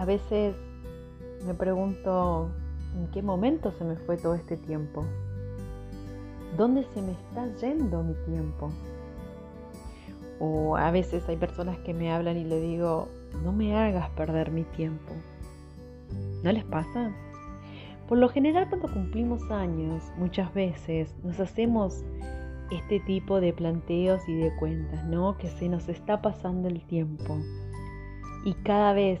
A veces me pregunto en qué momento se me fue todo este tiempo. ¿Dónde se me está yendo mi tiempo? O a veces hay personas que me hablan y le digo, no me hagas perder mi tiempo. ¿No les pasa? Por lo general cuando cumplimos años, muchas veces nos hacemos este tipo de planteos y de cuentas, ¿no? Que se nos está pasando el tiempo. Y cada vez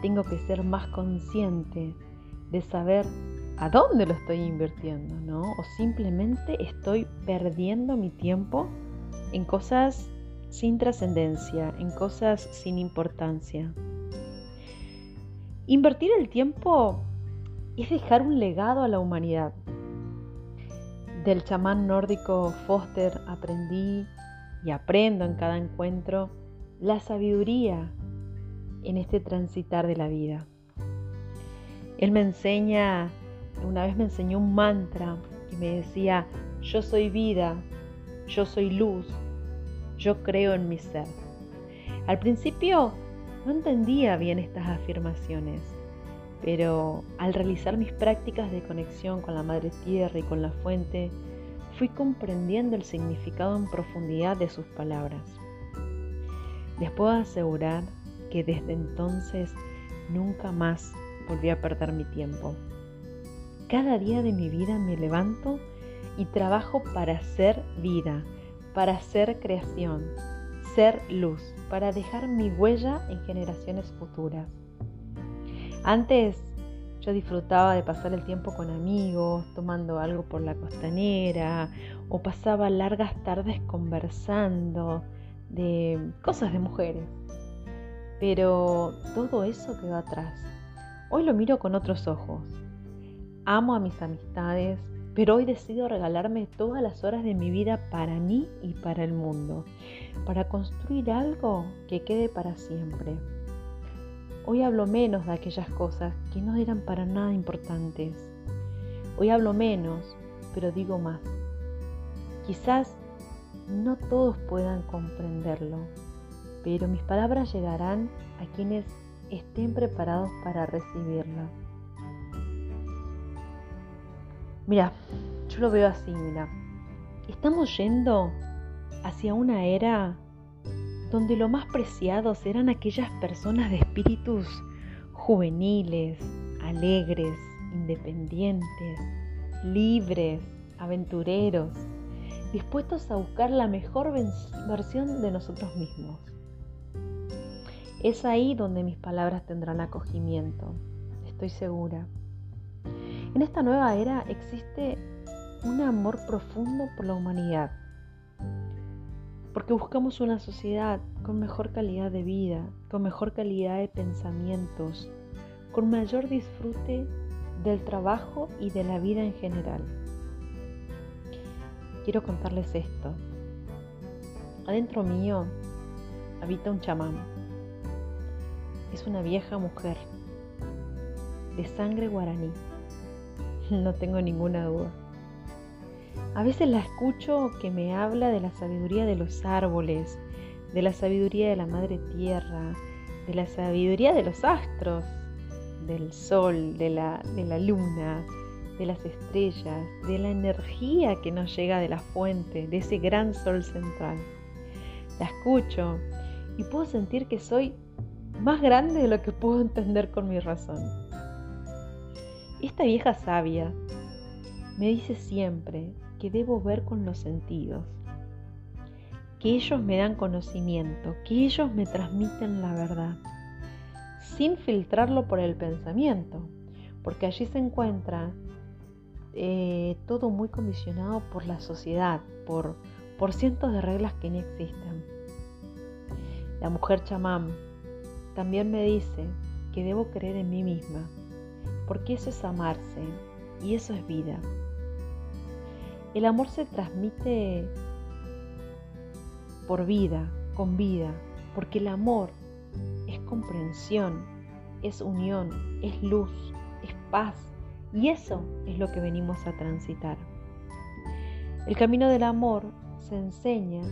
tengo que ser más consciente de saber a dónde lo estoy invirtiendo, ¿no? O simplemente estoy perdiendo mi tiempo en cosas sin trascendencia, en cosas sin importancia. Invertir el tiempo es dejar un legado a la humanidad. Del chamán nórdico Foster aprendí y aprendo en cada encuentro la sabiduría en este transitar de la vida. Él me enseña, una vez me enseñó un mantra y me decía, yo soy vida, yo soy luz, yo creo en mi ser. Al principio no entendía bien estas afirmaciones, pero al realizar mis prácticas de conexión con la Madre Tierra y con la fuente, fui comprendiendo el significado en profundidad de sus palabras. Les puedo asegurar que desde entonces nunca más volví a perder mi tiempo. Cada día de mi vida me levanto y trabajo para ser vida, para ser creación, ser luz, para dejar mi huella en generaciones futuras. Antes yo disfrutaba de pasar el tiempo con amigos, tomando algo por la costanera, o pasaba largas tardes conversando de cosas de mujeres. Pero todo eso quedó atrás. Hoy lo miro con otros ojos. Amo a mis amistades, pero hoy decido regalarme todas las horas de mi vida para mí y para el mundo, para construir algo que quede para siempre. Hoy hablo menos de aquellas cosas que no eran para nada importantes. Hoy hablo menos, pero digo más. Quizás no todos puedan comprenderlo, pero mis palabras llegarán a quienes estén preparados para recibirlas. Mira, yo lo veo así, mira. Estamos yendo hacia una era donde lo más preciado serán aquellas personas de espíritus juveniles, alegres, independientes, libres, aventureros, dispuestos a buscar la mejor versión de nosotros mismos. Es ahí donde mis palabras tendrán acogimiento, estoy segura. En esta nueva era existe un amor profundo por la humanidad, porque buscamos una sociedad con mejor calidad de vida, con mejor calidad de pensamientos, con mayor disfrute del trabajo y de la vida en general. Quiero contarles esto. Adentro mío habita un chamán es una vieja mujer de sangre guaraní. No tengo ninguna duda. A veces la escucho que me habla de la sabiduría de los árboles, de la sabiduría de la madre tierra, de la sabiduría de los astros, del sol, de la, de la luna, de las estrellas, de la energía que nos llega de la fuente, de ese gran sol central. La escucho y puedo sentir que soy más grande de lo que puedo entender con mi razón. Esta vieja sabia me dice siempre que debo ver con los sentidos, que ellos me dan conocimiento, que ellos me transmiten la verdad, sin filtrarlo por el pensamiento, porque allí se encuentra eh, todo muy condicionado por la sociedad, por, por cientos de reglas que no existen. La mujer chamán también me dice que debo creer en mí misma, porque eso es amarse y eso es vida. El amor se transmite por vida, con vida, porque el amor es comprensión, es unión, es luz, es paz, y eso es lo que venimos a transitar. El camino del amor se enseña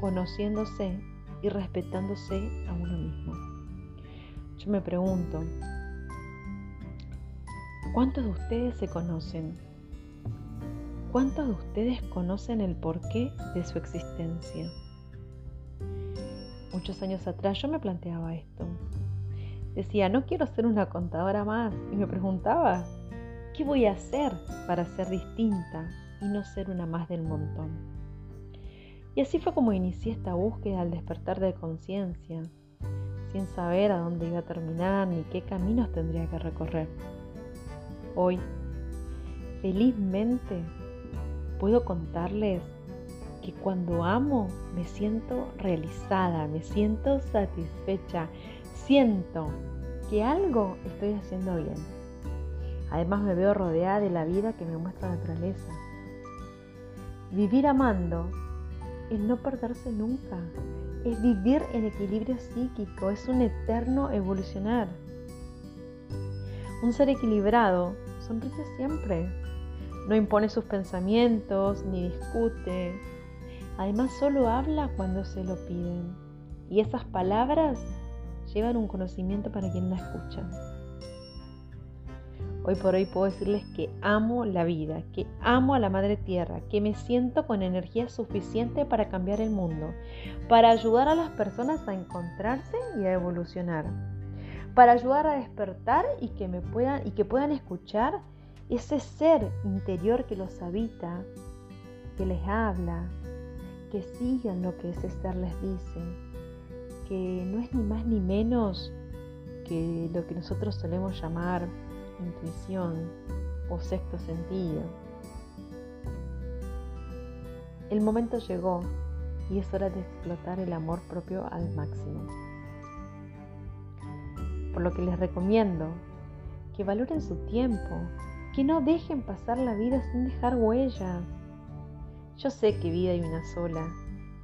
conociéndose y respetándose a uno mismo. Yo me pregunto, ¿Cuántos de ustedes se conocen? ¿Cuántos de ustedes conocen el porqué de su existencia? Muchos años atrás yo me planteaba esto. Decía, no quiero ser una contadora más. Y me preguntaba, ¿qué voy a hacer para ser distinta y no ser una más del montón? Y así fue como inicié esta búsqueda al despertar de conciencia, sin saber a dónde iba a terminar ni qué caminos tendría que recorrer. Hoy, felizmente, puedo contarles que cuando amo me siento realizada, me siento satisfecha, siento que algo estoy haciendo bien. Además me veo rodeada de la vida que me muestra la naturaleza. Vivir amando es no perderse nunca, es vivir en equilibrio psíquico, es un eterno evolucionar. Un ser equilibrado sonríe siempre, no impone sus pensamientos ni discute. Además solo habla cuando se lo piden. Y esas palabras llevan un conocimiento para quien la escucha. Hoy por hoy puedo decirles que amo la vida, que amo a la Madre Tierra, que me siento con energía suficiente para cambiar el mundo, para ayudar a las personas a encontrarse y a evolucionar, para ayudar a despertar y que me puedan y que puedan escuchar ese ser interior que los habita, que les habla, que sigan lo que ese ser les dice, que no es ni más ni menos que lo que nosotros solemos llamar intuición o sexto sentido. El momento llegó y es hora de explotar el amor propio al máximo. Por lo que les recomiendo que valoren su tiempo, que no dejen pasar la vida sin dejar huellas. Yo sé que vida hay una sola,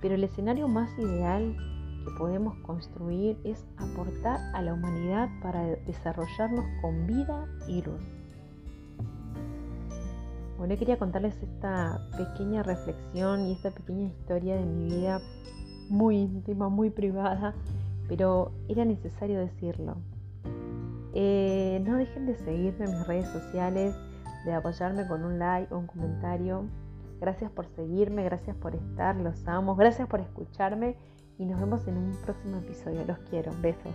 pero el escenario más ideal que podemos construir es aportar a la humanidad para desarrollarnos con vida y luz. Bueno, quería contarles esta pequeña reflexión y esta pequeña historia de mi vida muy íntima, muy privada, pero era necesario decirlo. Eh, no dejen de seguirme en mis redes sociales, de apoyarme con un like o un comentario. Gracias por seguirme, gracias por estar, los amo, gracias por escucharme y nos vemos en un próximo episodio. Los quiero, besos.